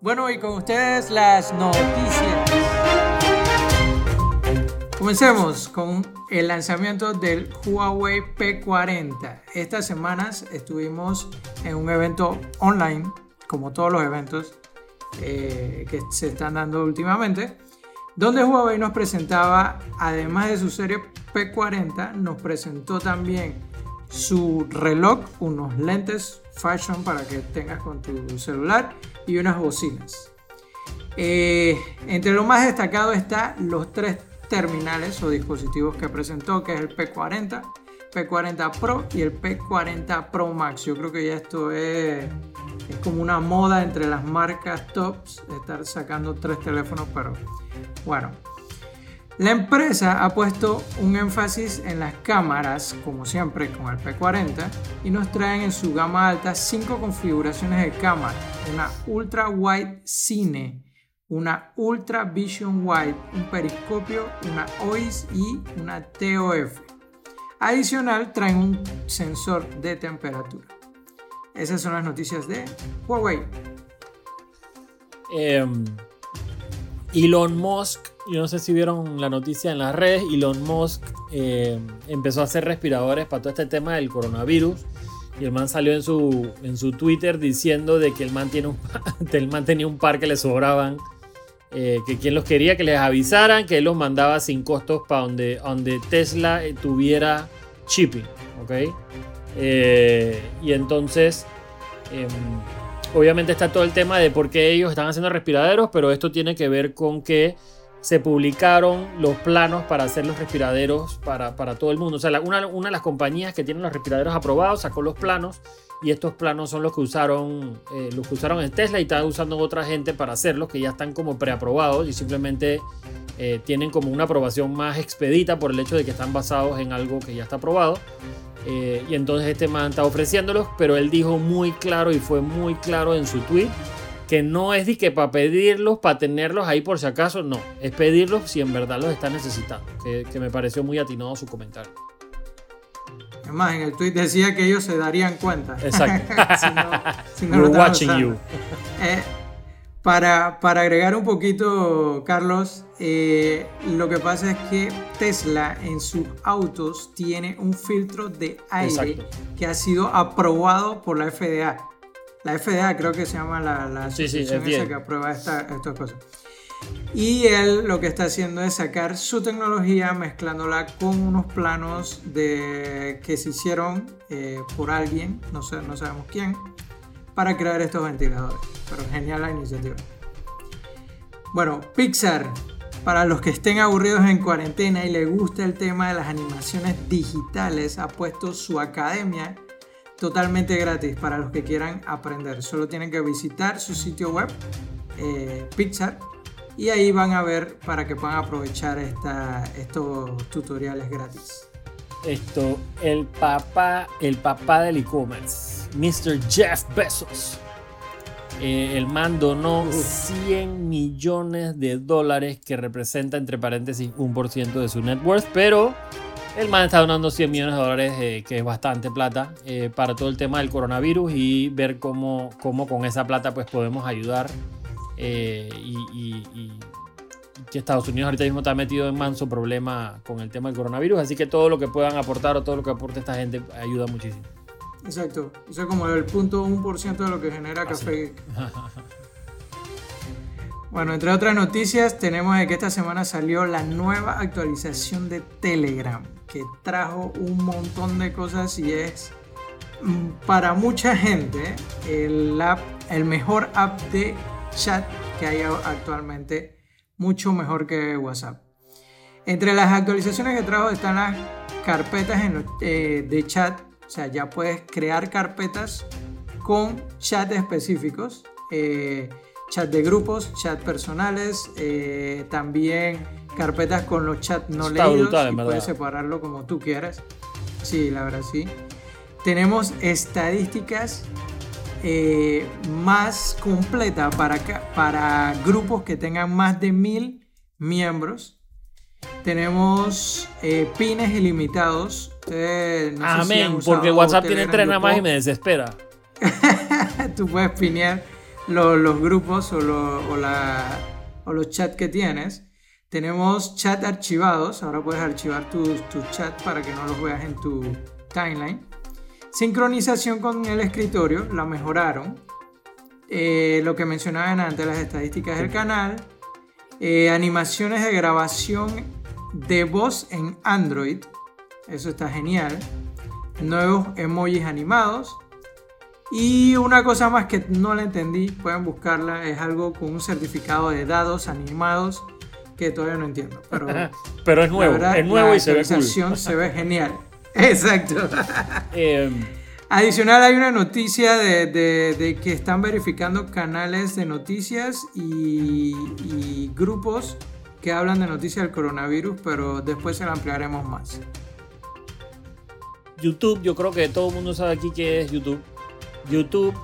Bueno, y con ustedes las noticias. Comencemos con el lanzamiento del Huawei P40. Estas semanas estuvimos en un evento online, como todos los eventos eh, que se están dando últimamente, donde Huawei nos presentaba, además de su serie P40, nos presentó también su reloj, unos lentes fashion para que tengas con tu celular y unas bocinas. Eh, entre lo más destacado está los tres terminales o dispositivos que presentó, que es el P40, P40 Pro y el P40 Pro Max. Yo creo que ya esto es, como una moda entre las marcas tops, estar sacando tres teléfonos, pero bueno. La empresa ha puesto un énfasis en las cámaras, como siempre con el P40, y nos traen en su gama alta cinco configuraciones de cámara, una ultra wide cine, una Ultra Vision Wide, un periscopio, una OIS y una TOF. Adicional, traen un sensor de temperatura. Esas son las noticias de Huawei. Em, Elon Musk, yo no sé si vieron la noticia en las redes, Elon Musk em, empezó a hacer respiradores para todo este tema del coronavirus. Y el man salió en su, en su Twitter diciendo de que el man, tiene un, el man tenía un par que le sobraban eh, que quien los quería que les avisaran, que él los mandaba sin costos para donde, donde Tesla eh, tuviera shipping, ¿ok? Eh, y entonces, em, obviamente está todo el tema de por qué ellos están haciendo respiraderos, pero esto tiene que ver con que se publicaron los planos para hacer los respiraderos para, para todo el mundo. O sea, una, una de las compañías que tienen los respiraderos aprobados sacó los planos y estos planos son los que usaron eh, los que usaron en Tesla y están usando otra gente para hacerlos que ya están como preaprobados y simplemente eh, tienen como una aprobación más expedita por el hecho de que están basados en algo que ya está aprobado eh, y entonces este man está ofreciéndolos pero él dijo muy claro y fue muy claro en su tweet que no es de que para pedirlos, para tenerlos ahí por si acaso, no, es pedirlos si en verdad los está necesitando, que, que me pareció muy atinado su comentario. Además, en el tweet decía que ellos se darían cuenta. Exacto. si no, We're watching you. Eh, para, para, agregar un poquito, Carlos, eh, lo que pasa es que Tesla en sus autos tiene un filtro de aire que ha sido aprobado por la FDA. La FDA creo que se llama la, la asociación que aprueba estas cosas. Y él lo que está haciendo es sacar su tecnología mezclándola con unos planos de, que se hicieron eh, por alguien, no, sé, no sabemos quién, para crear estos ventiladores. Pero genial la iniciativa. Bueno, Pixar, para los que estén aburridos en cuarentena y les gusta el tema de las animaciones digitales, ha puesto su academia totalmente gratis para los que quieran aprender. Solo tienen que visitar su sitio web, eh, Pixar y ahí van a ver para que puedan aprovechar esta, estos tutoriales gratis. Esto, el papá, el papá del e-commerce, Mr. Jeff Bezos. Eh, el man donó 100 millones de dólares, que representa entre paréntesis un por ciento de su net worth, pero el man está donando 100 millones de dólares, eh, que es bastante plata, eh, para todo el tema del coronavirus y ver cómo, cómo con esa plata pues podemos ayudar eh, y, que Estados Unidos ahorita mismo está metido en manso problema con el tema del coronavirus, así que todo lo que puedan aportar o todo lo que aporte esta gente ayuda muchísimo. Exacto, eso es como el punto 1% de lo que genera Café Bueno, entre otras noticias, tenemos que esta semana salió la nueva actualización de Telegram, que trajo un montón de cosas y es mm, para mucha gente el, app, el mejor app de chat que hay actualmente, mucho mejor que WhatsApp. Entre las actualizaciones que trajo están las carpetas eh, de chat, o sea, ya puedes crear carpetas con chat específicos, eh, chat de grupos, chat personales, eh, también carpetas con los chats no leídos, y puedes separarlo como tú quieras. Sí, la verdad sí. Tenemos estadísticas eh, más completa para, para grupos que tengan más de mil miembros. Tenemos eh, pines ilimitados. Amén, porque WhatsApp tiene tres nada más y me desespera. Tú puedes pinear los, grupos o, la, o, los chats que tienes. Tenemos chat archivados, ahora puedes archivar tus tu chats para que no los veas en tu timeline. Sincronización con el escritorio, la mejoraron. Eh, lo que mencionaban antes, las estadísticas del canal. Eh, animaciones de grabación de voz en Android. Eso está genial. Nuevos emojis animados. Y una cosa más que no la entendí, pueden buscarla, es algo con un certificado de dados animados que todavía no entiendo. Pero, pero es nuevo, es nuevo y se ve cool. se ve genial. Exacto. Em, Adicional hay una noticia de, que están verificando canales de noticias y, y, grupos que hablan de noticias del coronavirus, pero después se la ampliaremos más. YouTube, yo creo que todo el mundo sabe aquí qué es YouTube. YouTube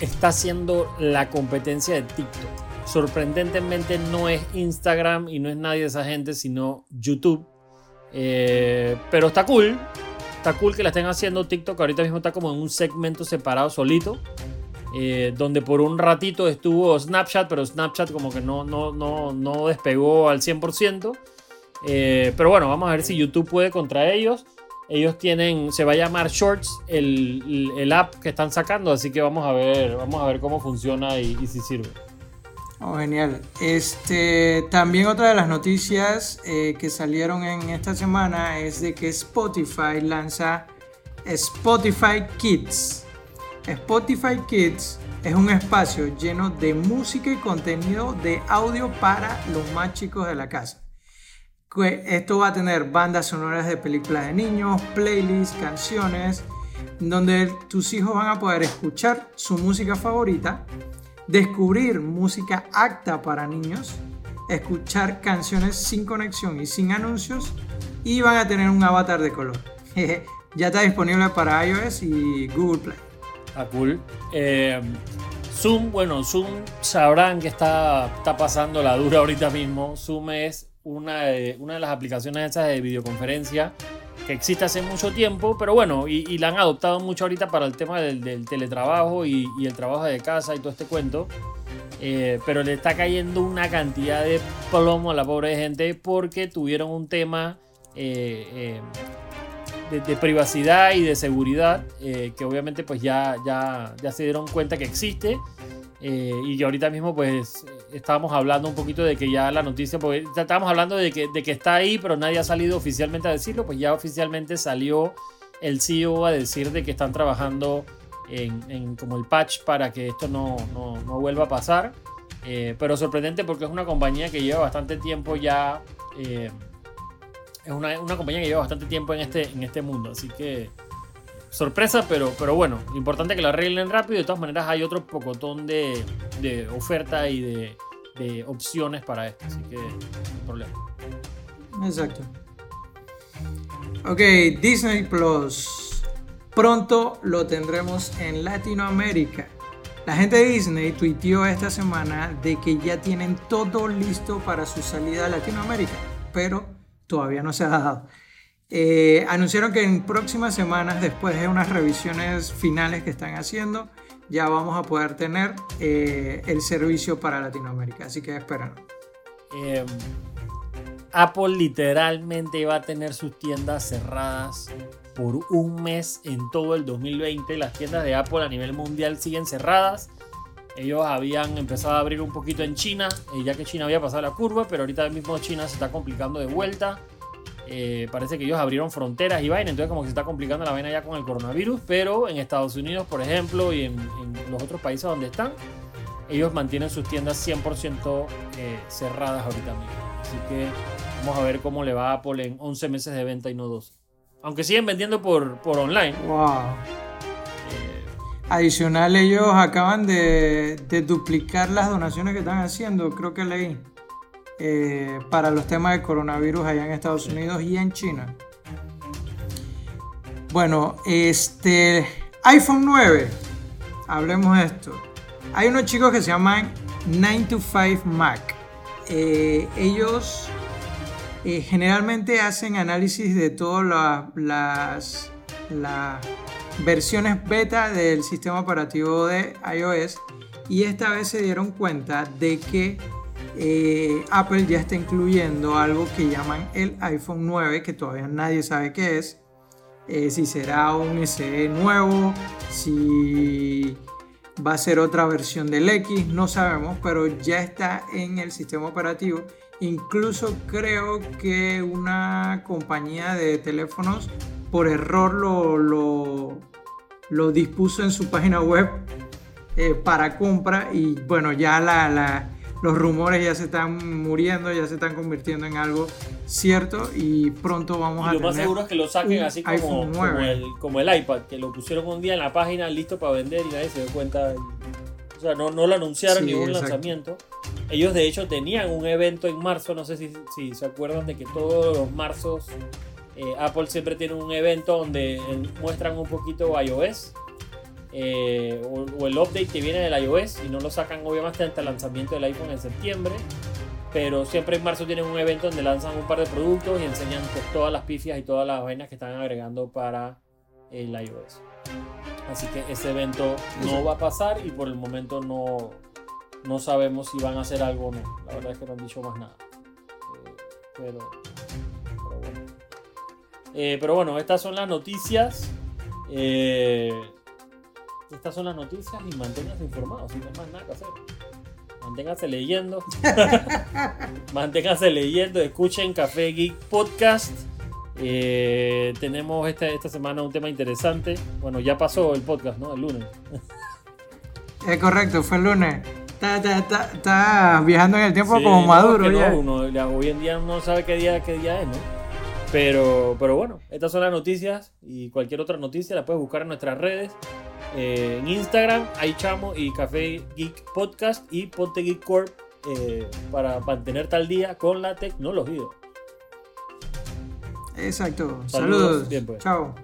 está haciendo la competencia de TikTok. Sorprendentemente no es Instagram y no es nadie de esa gente, sino YouTube. Eh, pero está cool. Está cool que la estén haciendo TikTok. Ahorita mismo está como en un segmento separado solito. Eh, donde por un ratito estuvo Snapchat, pero Snapchat como que no, no, no, no despegó al 100%. Eh, pero bueno, vamos a ver si YouTube puede contra ellos. Ellos tienen, se va a llamar Shorts el, el, app que están sacando, así que vamos a ver, vamos a ver cómo funciona y, si sirve. Oh, genial. Este, también otra de las noticias eh, que salieron en esta semana es de que Spotify lanza Spotify Kids. Spotify Kids es un espacio lleno de música y contenido de audio para los más chicos de la casa. Esto va a tener bandas sonoras de películas de niños, playlists, canciones, donde tus hijos van a poder escuchar su música favorita, descubrir música apta para niños, escuchar canciones sin conexión y sin anuncios y van a tener un avatar de color. ya está disponible para iOS y Google Play. Ah, cool. Eh, Zoom, bueno, Zoom sabrán que está, está pasando la dura ahorita mismo. Zoom es una de, una de las aplicaciones esas de videoconferencia que existe hace mucho tiempo, pero bueno, y, la han adoptado mucho ahorita para el tema del, teletrabajo y, el trabajo de casa y todo este cuento. Eh, pero le está cayendo una cantidad de plomo a la pobre gente porque tuvieron un tema eh, eh, de, privacidad y de seguridad que obviamente pues ya, ya, ya se dieron cuenta que existe eh, y que ahorita mismo pues estábamos hablando un poquito de que ya la noticia, porque estábamos hablando de que, de que está ahí, pero nadie ha salido oficialmente a decirlo, pues ya oficialmente salió el CEO a decir de que están trabajando en, como el patch para que esto no, no, no vuelva a pasar. Eh, pero sorprendente porque es una compañía que lleva bastante tiempo ya. Eh, es una, una, compañía que lleva bastante tiempo en este, en este mundo. Así que sorpresa, pero, pero bueno, importante que lo arreglen rápido. De todas maneras, hay otro pocotón de, de oferta y de, de, opciones para esto, así que no hay problema. Exacto. Ok, Disney Plus. Pronto lo tendremos en Latinoamérica. La gente de Disney tuiteó esta semana de que ya tienen todo listo para su salida a Latinoamérica, pero todavía no se ha dado. Eh, anunciaron que en próximas semanas, después de unas revisiones finales que están haciendo, ya vamos a poder tener eh, el servicio para Latinoamérica. Así que esperen. Em, Apple literalmente va a tener sus tiendas cerradas por un mes en todo el 2020. Las tiendas de Apple a nivel mundial siguen cerradas. Ellos habían empezado a abrir un poquito en China, eh, ya que China había pasado la curva, pero ahorita mismo China se está complicando de vuelta. Eh, parece que ellos abrieron fronteras y vaina, entonces como que se está complicando la vaina ya con el coronavirus, pero en Estados Unidos, por ejemplo, y en, los otros países donde están, ellos mantienen sus tiendas 100% eh, cerradas ahorita mismo. Así que vamos a ver cómo le va a Apple en 11 meses de venta y no 12. Aunque siguen vendiendo por, por online. Wow. Eh, Adicional, ellos acaban de, de duplicar las donaciones que están haciendo, creo que leí. Eh, para los temas de coronavirus allá en Estados Unidos y en China. Bueno, este iPhone 9, hablemos de esto. Hay unos chicos que se llaman 9 to 5 Mac. Eh, ellos eh, generalmente hacen análisis de todas las, las versiones beta del sistema operativo de iOS Y esta vez se dieron cuenta de que eh, Apple ya está incluyendo algo que llaman el iPhone 9, que todavía nadie sabe qué es. Eh, si será un SE nuevo, si va a ser otra versión del X, no sabemos, pero ya está en el sistema operativo. Incluso creo que una compañía de teléfonos por error lo, lo, dispuso en su página web eh, para compra y bueno, ya la, la los rumores ya se están muriendo, ya se están convirtiendo en algo cierto y pronto vamos a lo más seguro es que lo saquen así como, como, el, iPad, que lo pusieron un día en la página listo para vender y nadie se dio cuenta. O sea, no, no lo anunciaron ni un lanzamiento. Ellos de hecho tenían un evento en marzo, no sé si, si se acuerdan de que todos los marzos eh, Apple siempre tiene un evento donde muestran un poquito iOS eh, o, el update que viene del iOS y no lo sacan obviamente hasta el lanzamiento del iPhone en septiembre. Pero siempre en marzo tienen un evento donde lanzan un par de productos y enseñan pues, todas las pifias y todas las vainas que están agregando para el iOS. Así que ese evento no va a pasar y por el momento no, no sabemos si van a hacer algo o no. La verdad es que no han dicho más nada. Eh, pero, pero, bueno. Eh, pero bueno, estas son las noticias. Eh, estas son las noticias y manténgase informado, si no hay más nada que hacer. Manténgase leyendo. manténgase leyendo. Escuchen Café Geek Podcast. Eh, tenemos esta, esta semana un tema interesante. Bueno, ya pasó el podcast, ¿no? El lunes. Es correcto, fue el lunes. Está, viajando en el tiempo como maduro. hoy en día no sabe qué día, qué día es, ¿no? Pero, pero bueno, estas son las noticias y cualquier otra noticia la puedes buscar en nuestras redes. Eh, en Instagram, hay chamo y Café Geek Podcast y Ponte Geek Corp eh, para mantenerte al día con la tecnología. Exacto. Saludos. Pues. Chao.